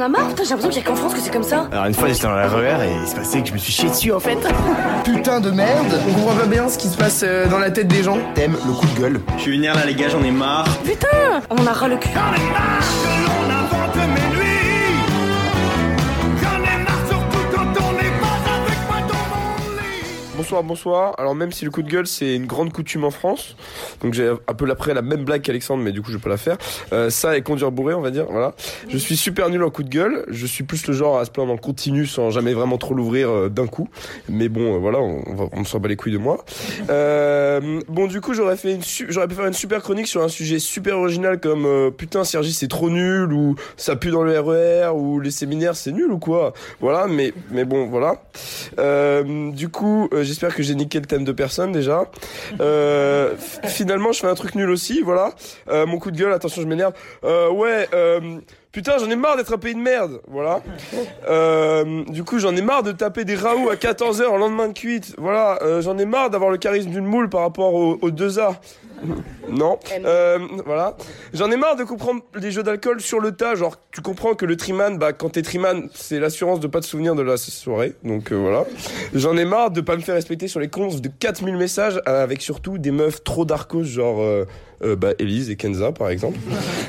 en as marre Putain, j'ai l'impression qu'il y a qu'en France que c'est comme ça. Alors une fois j'étais dans la RER et il se passait que je me suis chié dessus en fait. Putain de merde On comprend pas bien ce qui se passe euh, dans la tête des gens. Thème, le coup de gueule. Je suis vénère là les gars, j'en ai marre. Putain On en a ras le cul. Bonsoir, bonsoir. Alors même si le coup de gueule c'est une grande coutume en France, donc j'ai un peu après la même blague qu'Alexandre, mais du coup je pas la faire. Euh, ça et conduire bourré, on va dire. Voilà. Je suis super nul en coup de gueule. Je suis plus le genre à se plaindre en continu sans jamais vraiment trop l'ouvrir euh, d'un coup. Mais bon, euh, voilà, on, va, on s'en bat les couilles de moi. Bon, du coup j'aurais fait j'aurais pu faire une super chronique sur un sujet super original comme putain Sergi c'est trop nul ou ça pue dans le RER ou les séminaires c'est nul ou quoi? Voilà, mais mais bon voilà. Du coup, j'espère que j'ai niqué le thème de personne déjà. Euh, finalement, je fais un truc nul aussi, voilà. Euh, mon coup de gueule, attention, je m'énerve. Euh, ouais, putain, j'en ai marre d'être un pays de merde, voilà. Du coup, j'en ai marre de taper des raouts à 14h en lendemain de cuite, voilà. J'en ai marre d'avoir le charisme d'une moule par rapport aux, aux deux A. Non. Euh, voilà. J'en ai marre de comprendre les jeux d'alcool sur le tas. Genre, tu comprends que le triman, bah, quand t'es triman, c'est l'assurance de pas te souvenir de la soirée. Donc, euh, voilà. J'en ai marre de pas me faire respecter sur les confs de 4000 messages euh, avec surtout des meufs trop darkos, genre, euh, euh, bah, Elise et Kenza, par exemple.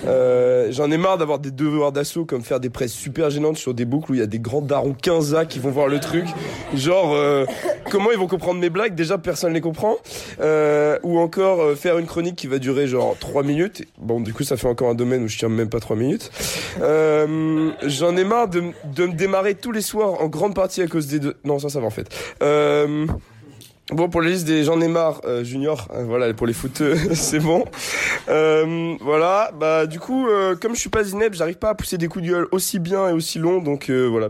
Euh, J'en ai marre d'avoir des devoirs d'assaut comme faire des presses super gênantes sur des boucles où il y a des grands darons 15 a qui vont voir le truc. Genre, euh, comment ils vont comprendre mes blagues Déjà, personne les comprend. Euh, ou encore euh, faire une chronique qui va durer genre 3 minutes. Bon, du coup, ça fait encore un domaine où je tiens même pas 3 minutes. Euh, J'en ai marre de, de me démarrer tous les soirs en grande partie à cause des deux. Non, ça, ça va en fait. Bon, pour la liste des j'en ai marre junior, euh, voilà, pour les footeux, c'est bon. Voilà, bah du coup, comme je suis pas Zineb, j'arrive pas à pousser des coups de gueule aussi bien et aussi longs, donc voilà.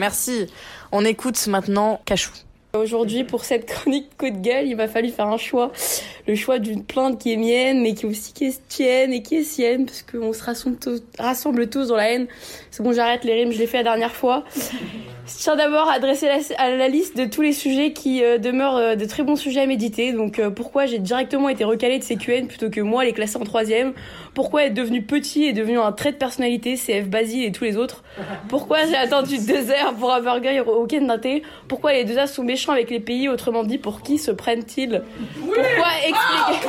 Merci. On écoute maintenant Cachou. Aujourd'hui, pour cette chronique coup de gueule, il m'a fallu faire un choix. Le choix d'une plainte qui est mienne, mais qui est aussi qui est tienne et qui est sienne, parce qu'on se rassemble tous, dans la haine. C'est bon, j'arrête les rimes, je l'ai fait la dernière fois. Je tiens d'abord à adresser la, à la liste de tous les sujets qui euh, demeurent euh, de très bons sujets à méditer. Donc, euh, pourquoi j'ai directement été recalé de CQN plutôt que moi les classer en troisième? Pourquoi être devenu petit et devenu un trait de personnalité, CF Basile et tous les autres? Pourquoi j'ai attendu deux heures pour un burger au week-end d'un Pourquoi les deux as sont méchants avec les pays Autrement dit, pour qui se prennent-ils? Pourquoi expliquer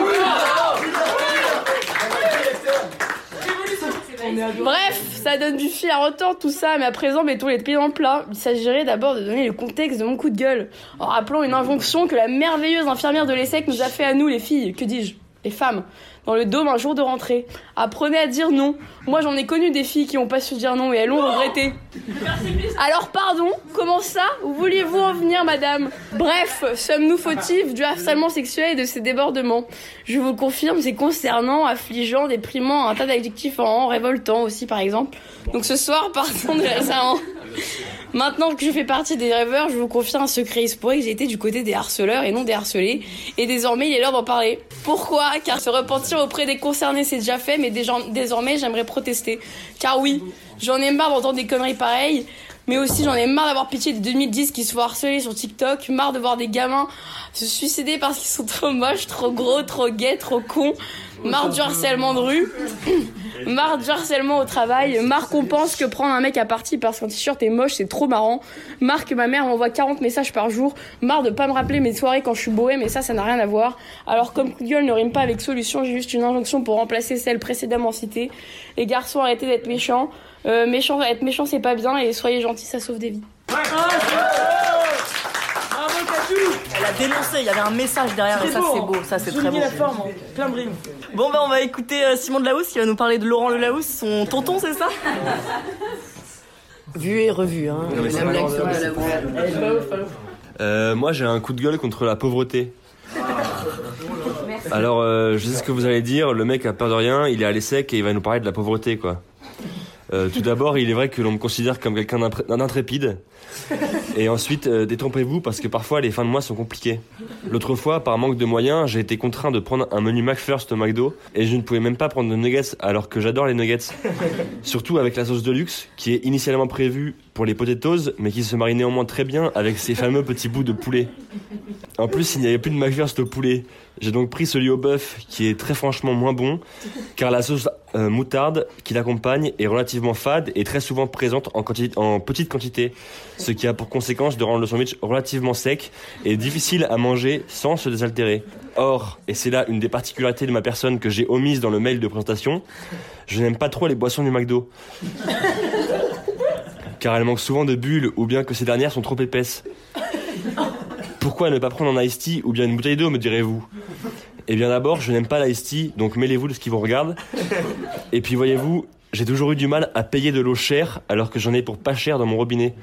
Bref, ça donne du fil à retordre tout ça, mais à présent mettons les pieds dans le plat. Il s'agirait d'abord de donner le contexte de mon coup de gueule, en rappelant une injonction que la merveilleuse infirmière de l'ESSEC nous a fait à nous les filles, que dis-je, les femmes, dans le dôme un jour de rentrée. Apprenez à dire non. Moi j'en ai connu des filles qui ont pas su dire non et elles l'ont regretté. Alors pardon, comment ça Où vouliez-vous en venir madame? Bref, sommes-nous fautifs du harcèlement sexuel et de ces débordements? Je vous confirme, c'est concernant, affligeant, déprimant, un tas d'adjectifs en révoltant aussi par exemple. Donc ce soir, partons de récemment. Maintenant que je fais partie des rêveurs, je vous confie un secret historique, j'ai été du côté des harceleurs et non des harcelés. Et désormais, il est l'heure d'en parler. Pourquoi? Car se repentir auprès des concernés, c'est déjà fait, mais désormais, j'aimerais protester. Car oui, j'en ai marre d'entendre des conneries pareilles. Mais aussi, j'en ai marre d'avoir pitié des 2010 qui se font harceler sur TikTok, marre de voir des gamins se suicider parce qu'ils sont trop moches, trop gros, trop gays, trop cons, marre du harcèlement de rue, marre du harcèlement au travail, marre qu'on pense que prendre un mec à partie parce qu'un t-shirt est moche, c'est trop marrant, marre que ma mère m'envoie 40 messages par jour, marre de pas me rappeler mes soirées quand je suis bohème, mais ça, ça n'a rien à voir. Alors, comme coup gueule ne rime pas avec solution, j'ai juste une injonction pour remplacer celle précédemment citée. Les garçons, arrêtez d'être méchants. Euh, être méchant, c'est pas bien, et soyez gentils, ça sauve des vies. Elle a dénoncé, il y avait un message derrière et ça c'est beau, ça c'est très beau. Plein de rimes. Bon ben on va écouter euh, Simon de Laousse qui va nous parler de Laurent Le Laousse, son tonton c'est ça? Vu et revu, hein. La blague sur le Euh, moi j'ai un coup de gueule contre la pauvreté. Alors euh, je sais ce que vous allez dire, le mec a peur de rien, il est à l'ESSEC et il va nous parler de la pauvreté quoi. Euh, tout d'abord, il est vrai que l'on me considère comme quelqu'un d'intrépide. Et ensuite, euh, détrompez-vous parce que parfois les fins de mois sont compliquées. L'autre fois, par manque de moyens, j'ai été contraint de prendre un menu McFirst au McDo et je ne pouvais même pas prendre de nuggets alors que j'adore les nuggets. Surtout avec la sauce de luxe qui est initialement prévue pour les potatoes, mais qui se marie néanmoins très bien avec ces fameux petits bouts de poulet. En plus, il n'y avait plus de McFirst au poulet. J'ai donc pris celui au bœuf, qui est très franchement moins bon, car la sauce euh, moutarde qui l'accompagne est relativement fade et très souvent présente en, en petite quantité, ce qui a pour conséquence de rendre le sandwich relativement sec et difficile à manger sans se désaltérer. Or, et c'est là une des particularités de ma personne que j'ai omise dans le mail de présentation, je n'aime pas trop les boissons du McDo. Car elles manquent souvent de bulles ou bien que ces dernières sont trop épaisses. Pourquoi ne pas prendre un iced tea ou bien une bouteille d'eau, me direz-vous? Eh bien d'abord, je n'aime pas l'iced tea, donc mêlez-vous de ce qui vous regarde. Et puis voyez-vous, j'ai toujours eu du mal à payer de l'eau chère alors que j'en ai pour pas cher dans mon robinet.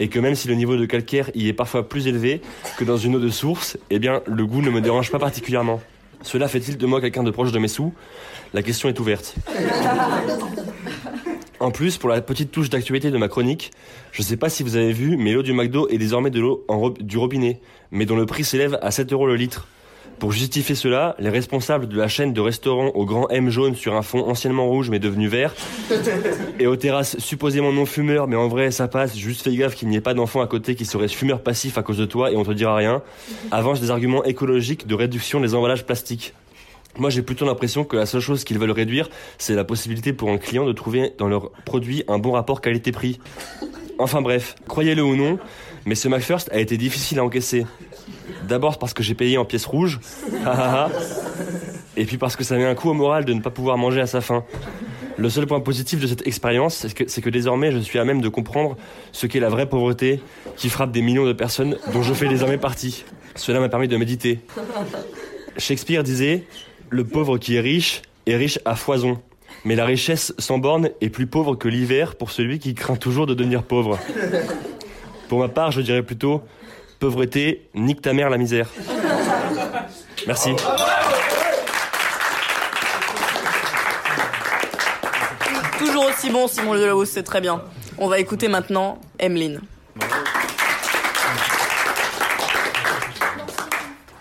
Et que même si le niveau de calcaire y est parfois plus élevé que dans une eau de source, eh bien le goût ne me dérange pas particulièrement. Cela fait-il de moi quelqu'un de proche de mes sous? La question est ouverte. En plus, pour la petite touche d'actualité de ma chronique, je sais pas si vous avez vu, mais l'eau du McDo est désormais de l'eau du robinet, mais dont le prix s'élève à 7 euros le litre. Pour justifier cela, les responsables de la chaîne de restaurants au grand M jaune sur un fond anciennement rouge mais devenu vert, et aux terrasses supposément non fumeurs, mais en vrai ça passe, juste fais gaffe qu'il n'y ait pas d'enfants à côté qui seraient fumeurs passifs à cause de toi et on te dira rien, avancent des arguments écologiques de réduction des emballages plastiques. Moi, j'ai plutôt l'impression que la seule chose qu'ils veulent réduire, c'est la possibilité pour un client de trouver dans leur produit un bon rapport qualité-prix. Enfin bref, croyez-le ou non, mais ce McFirst a été difficile à encaisser. D'abord parce que j'ai payé en pièces rouges, et puis parce que ça met un coup au moral de ne pas pouvoir manger à sa faim. Le seul point positif de cette expérience, c'est que, c'est que désormais je suis à même de comprendre ce qu'est la vraie pauvreté qui frappe des millions de personnes dont je fais désormais partie. Cela m'a permis de méditer. Shakespeare disait Le pauvre qui est riche est riche à foison. Mais la richesse sans borne est plus pauvre que l'hiver pour celui qui craint toujours de devenir pauvre. Pour ma part, je dirais plutôt Pauvreté, nique ta mère la misère. Merci. Toujours aussi bon, Simon Delahousse, c'est très bien. On va écouter maintenant Emeline.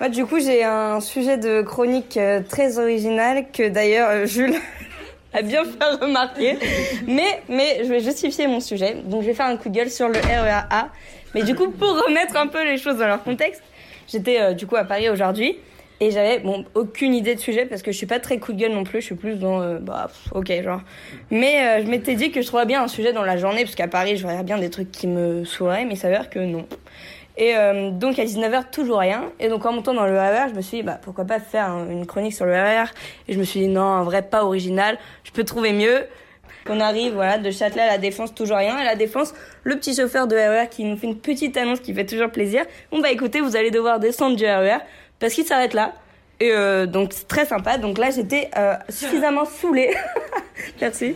Du coup, j'ai un sujet de chronique euh, très original que d'ailleurs euh, Jules a bien fait remarquer. Mais, mais je vais justifier mon sujet. Donc, je vais faire un coup de gueule sur le RERA. Mais du coup, pour remettre un peu les choses dans leur contexte, j'étais euh, du coup à Paris aujourd'hui et j'avais bon aucune idée de sujet parce que je suis pas très coup de gueule non plus. Je suis plus dans bah ok genre. Mais je m'étais dit que je trouverais bien un sujet dans la journée parce qu'à Paris, je verrais bien des trucs qui me saouleraient, mais il s'avère que non. Et euh, donc à 19h, toujours rien. Et donc en montant dans le RER, je me suis dit, bah, pourquoi pas faire un- une chronique sur le RER. Et je me suis dit, non, un vrai pas original, je peux trouver mieux. On arrive voilà, de Châtelet à la Défense, toujours rien. Et à la Défense, le petit chauffeur de RER qui nous fait une petite annonce qui fait toujours plaisir. Bon bah écoutez, vous allez devoir descendre du RER parce qu'il s'arrête là. Et euh, donc très sympa. Donc là j'étais euh, suffisamment saoulée. Merci.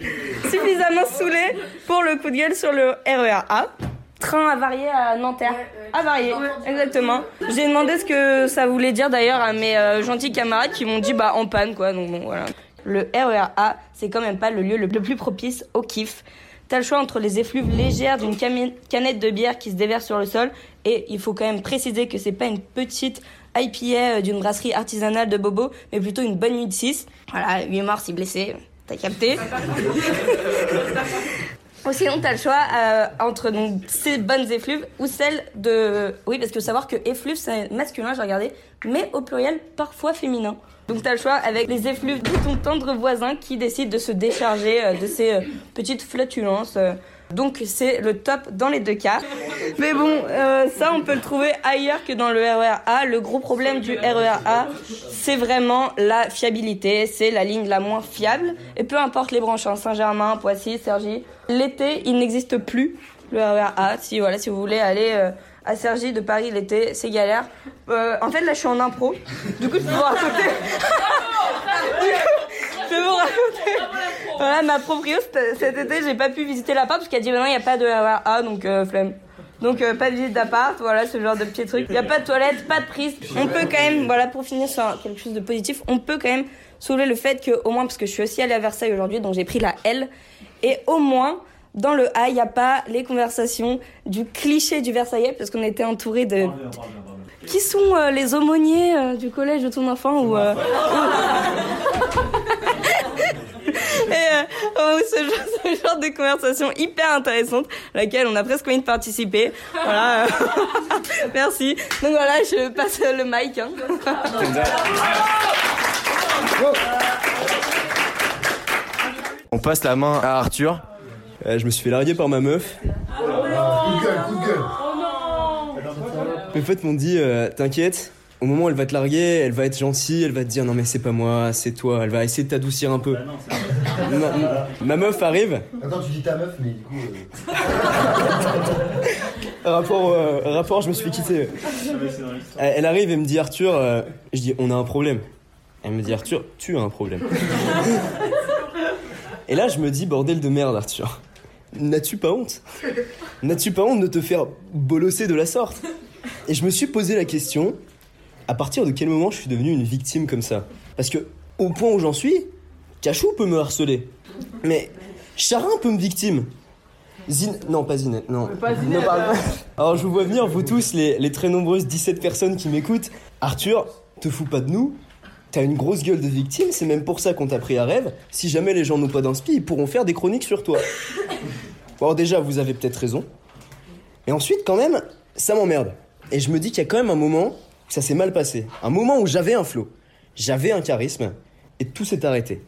Suffisamment saoulée pour le coup de gueule sur le RER A. Train avarié à Nanterre. Avarié, exactement. J'ai demandé ce que ça voulait dire d'ailleurs à mes euh, gentils camarades qui m'ont dit bah en panne quoi. Donc bon voilà. Le RER A, c'est quand même pas le lieu le plus propice au kiff. T'as le choix entre les effluves légères d'une canette de bière qui se déverse sur le sol et il faut quand même préciser que c'est pas une petite IPA euh, d'une brasserie artisanale de Bobo, mais plutôt une bonne nuit de 6. Voilà, 8 morts, 6 blessés. T'as capté Sinon, t'as le choix euh, entre donc, ces bonnes effluves ou celles de... Oui, parce que savoir que effluve, c'est masculin, j'ai regardé, mais au pluriel, parfois féminin. Donc t'as le choix avec les effluves de ton tendre voisin qui décide de se décharger euh, de ses euh, petites flatulences. Donc c'est le top dans les deux cas. Mais bon, euh, ça on peut le trouver ailleurs que dans le RER A. Le gros problème du RER A, c'est vraiment la fiabilité. C'est la ligne la moins fiable. Et peu importe les branches, hein, Saint-Germain, Poissy, Cergy. L'été, il n'existe plus le RER A. Si voilà, si vous voulez aller euh, à Cergy de Paris l'été, c'est galère. Euh, en fait, là, je suis en impro. Du coup, je peux vous raconter. Peux vous raconter. Voilà, ma proprio cet été, j'ai pas pu visiter l'appart parce qu'elle dit maintenant il n'y a pas de RER A, donc euh, flemme. Donc euh, pas de visite d'appart, voilà ce genre de petits trucs. Il n'y a pas de toilette, pas de prise. On peut quand même, voilà pour finir sur quelque chose de positif, on peut quand même soulever le fait que au moins parce que je suis aussi allée à Versailles aujourd'hui, donc j'ai pris la L et au moins dans le A, il n'y a pas les conversations du cliché du Versaillais parce qu'on était entouré de qui sont euh, les aumôniers du collège de ton enfant ou et, euh, oh, ce, genre, ce genre de conversation hyper intéressante, à laquelle on a presque envie de participer. Voilà. Merci. Donc voilà, je passe le mic. hein. On passe la main à Arthur. Euh, je me suis fait larguer par ma meuf. Coup de gueule. Mes potes m'ont dit euh, T'inquiète, au moment où elle va te larguer, elle va être gentille, elle va te dire Non, mais c'est pas moi, c'est toi. Elle va essayer de t'adoucir un peu. ma, ma- ma meuf arrive. Attends, tu dis ta meuf, mais du coup. euh, Rapport, euh, rapport, je me suis quitté. Elle, elle arrive et me dit Arthur, euh, je dis On a un problème. Elle me dit Arthur, tu as un problème. et là, je me dis Bordel de merde, Arthur. N'as-tu pas honte? N'as-tu pas honte de te faire bolosser de la sorte? Et je me suis posé la question à partir de quel moment je suis devenu une victime comme ça? Parce que, au point où j'en suis, Cachou peut me harceler. Mais Charin peut me victime. Zine... Non, pas Zinette, non. Ne parle pas. Alors, je vous vois venir, vous tous, les, les très nombreuses 17 personnes qui m'écoutent. Arthur, te fous pas de nous. T'as une grosse gueule de victime, c'est même pour ça qu'on t'a pris à rêve. Si jamais les gens n'ont pas d'inspi, ils pourront faire des chroniques sur toi. Bon, alors déjà, vous avez peut-être raison. Et ensuite, quand même, ça m'emmerde. Et je me dis qu'il y a quand même un moment où ça s'est mal passé. Un moment où j'avais un flow, j'avais un charisme, et tout s'est arrêté.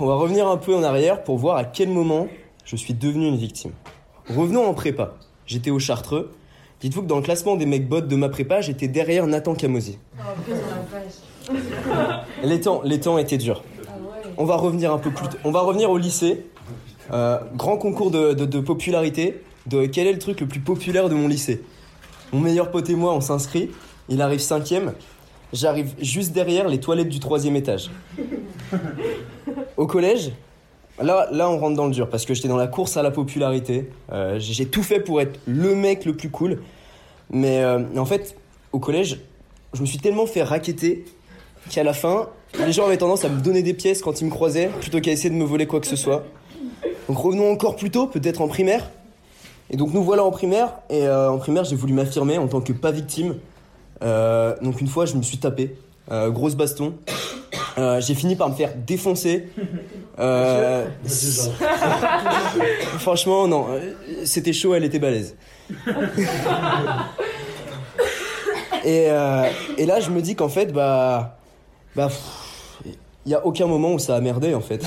On va revenir un peu en arrière pour voir à quel moment je suis devenu une victime. Revenons en prépa. J'étais au Chartreux. Dites-vous que dans le classement des mecs bots de ma prépa, j'étais derrière Nathan Camozzi. Les temps, les temps étaient durs. On va revenir un peu plus. On va revenir au lycée. Euh, grand concours de, de- de popularité. De quel est le truc le plus populaire de mon lycée? Mon meilleur pote et moi, on s'inscrit. Il arrive cinquième. J'arrive juste derrière les toilettes du troisième étage. Au collège, là, là, on rentre dans le dur parce que j'étais dans la course à la popularité. Euh, j'ai tout fait pour être le mec le plus cool. Mais euh, en fait, au collège, je me suis tellement fait raqueter qu'à la fin, les gens avaient tendance à me donner des pièces quand ils me croisaient plutôt qu'à essayer de me voler quoi que ce soit. Donc revenons encore plus tôt, peut-être en primaire. Et donc nous voilà en primaire, et euh, en primaire j'ai voulu m'affirmer en tant que pas victime. Donc une fois je me suis tapé, grosse baston. Euh, j'ai fini par me faire défoncer. Euh, Franchement non, c'était chaud, elle était balèze. Et, euh, et là, je me dis qu'en fait, bah. Bah. Il n'y a aucun moment où ça a merdé, en fait.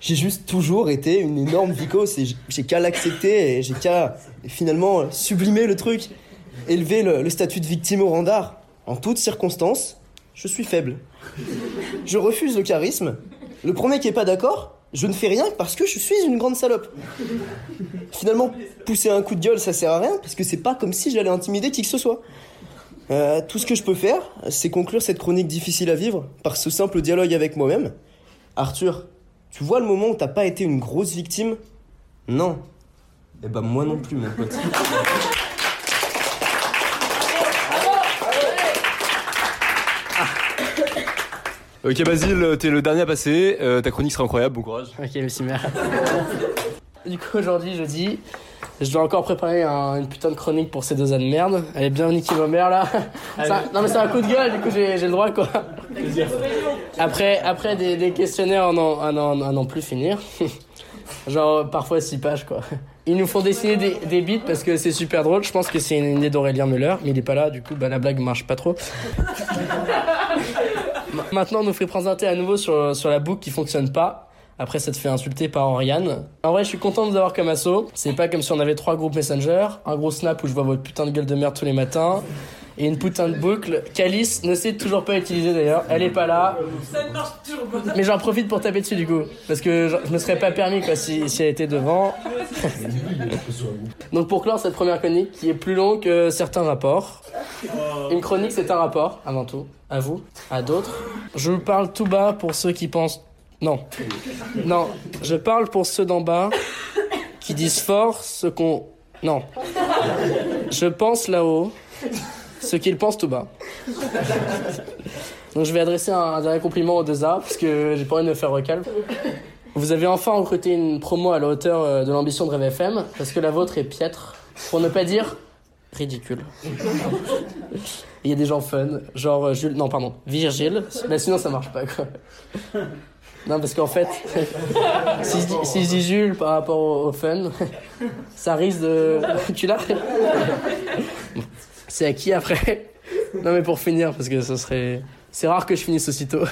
J'ai juste toujours été une énorme vicose et j'ai qu'à l'accepter et j'ai qu'à finalement sublimer le truc, élever le, le statut de victime au rang d'art. En toutes circonstances, je suis faible. Je refuse le charisme. Le premier qui est pas d'accord, je ne fais rien parce que je suis une grande salope. Finalement, pousser un coup de gueule, ça sert à rien parce que c'est pas comme si j'allais intimider qui que ce soit. Euh, tout ce que je peux faire, c'est conclure cette chronique difficile à vivre par ce simple dialogue avec moi-même. Arthur, tu vois le moment où t'as pas été une grosse victime? Non. Eh ben moi non plus, mon pote. Ok Basile, t'es le dernier à passer, euh, ta chronique sera incroyable, bon courage. Ok, merci, mère. du coup, aujourd'hui, jeudi, je dois encore préparer un- une putain de chronique pour ces deux ans de merde. Elle est bien niquée ma mère là. Non, mais c'est un coup de gueule, du coup, j'ai le droit quoi. Après, après des, des questionnaires à n'en plus finir. Genre, parfois 6 pages quoi. Ils nous font dessiner des, des bits parce que c'est super drôle. Je pense que c'est une idée d'Aurélien Muller, mais il est pas là, du coup, bah, la blague marche pas trop. Ma- Maintenant, on nous fait présenter à nouveau sur, sur la boucle qui fonctionne pas. Après, ça te fait insulter par Oriane. En vrai, je suis content de vous avoir comme asso. C'est pas comme si on avait trois groupes Messenger, un gros snap où je vois votre putain de gueule de merde tous les matins, et une putain de boucle. Calice ne sait toujours pas utiliser d'ailleurs. Elle est pas là. Ça ne marche toujours pas. Mais j'en profite pour taper dessus du coup. Parce que je je me serais pas permis quoi si, si elle était devant. Donc pour clore cette première chronique qui est plus longue que certains rapports. Une chronique c'est un rapport avant tout. À vous, à d'autres. Je vous parle tout bas pour ceux qui pensent... Non. Non. Je parle pour ceux d'en bas qui disent fort ce qu'on... Non. Je pense là-haut ce qu'ils pensent tout bas. Donc je vais adresser un dernier compliment aux deux A parce que j'ai pas envie de me faire recal. Vous avez enfin recruté une promo à la hauteur euh, de l'ambition de Rêve FM parce que la vôtre est piètre, pour ne pas dire ridicule. Il y a des gens fun, genre euh, Jules, non pardon, Virgile, mais sinon ça marche pas quoi. Non, parce qu'en fait, si, je dis, si Jules par rapport au, au fun, ça risque de. Tu l'as C'est à qui après? Non, mais pour finir, parce que ce serait. C'est rare que je finisse aussitôt.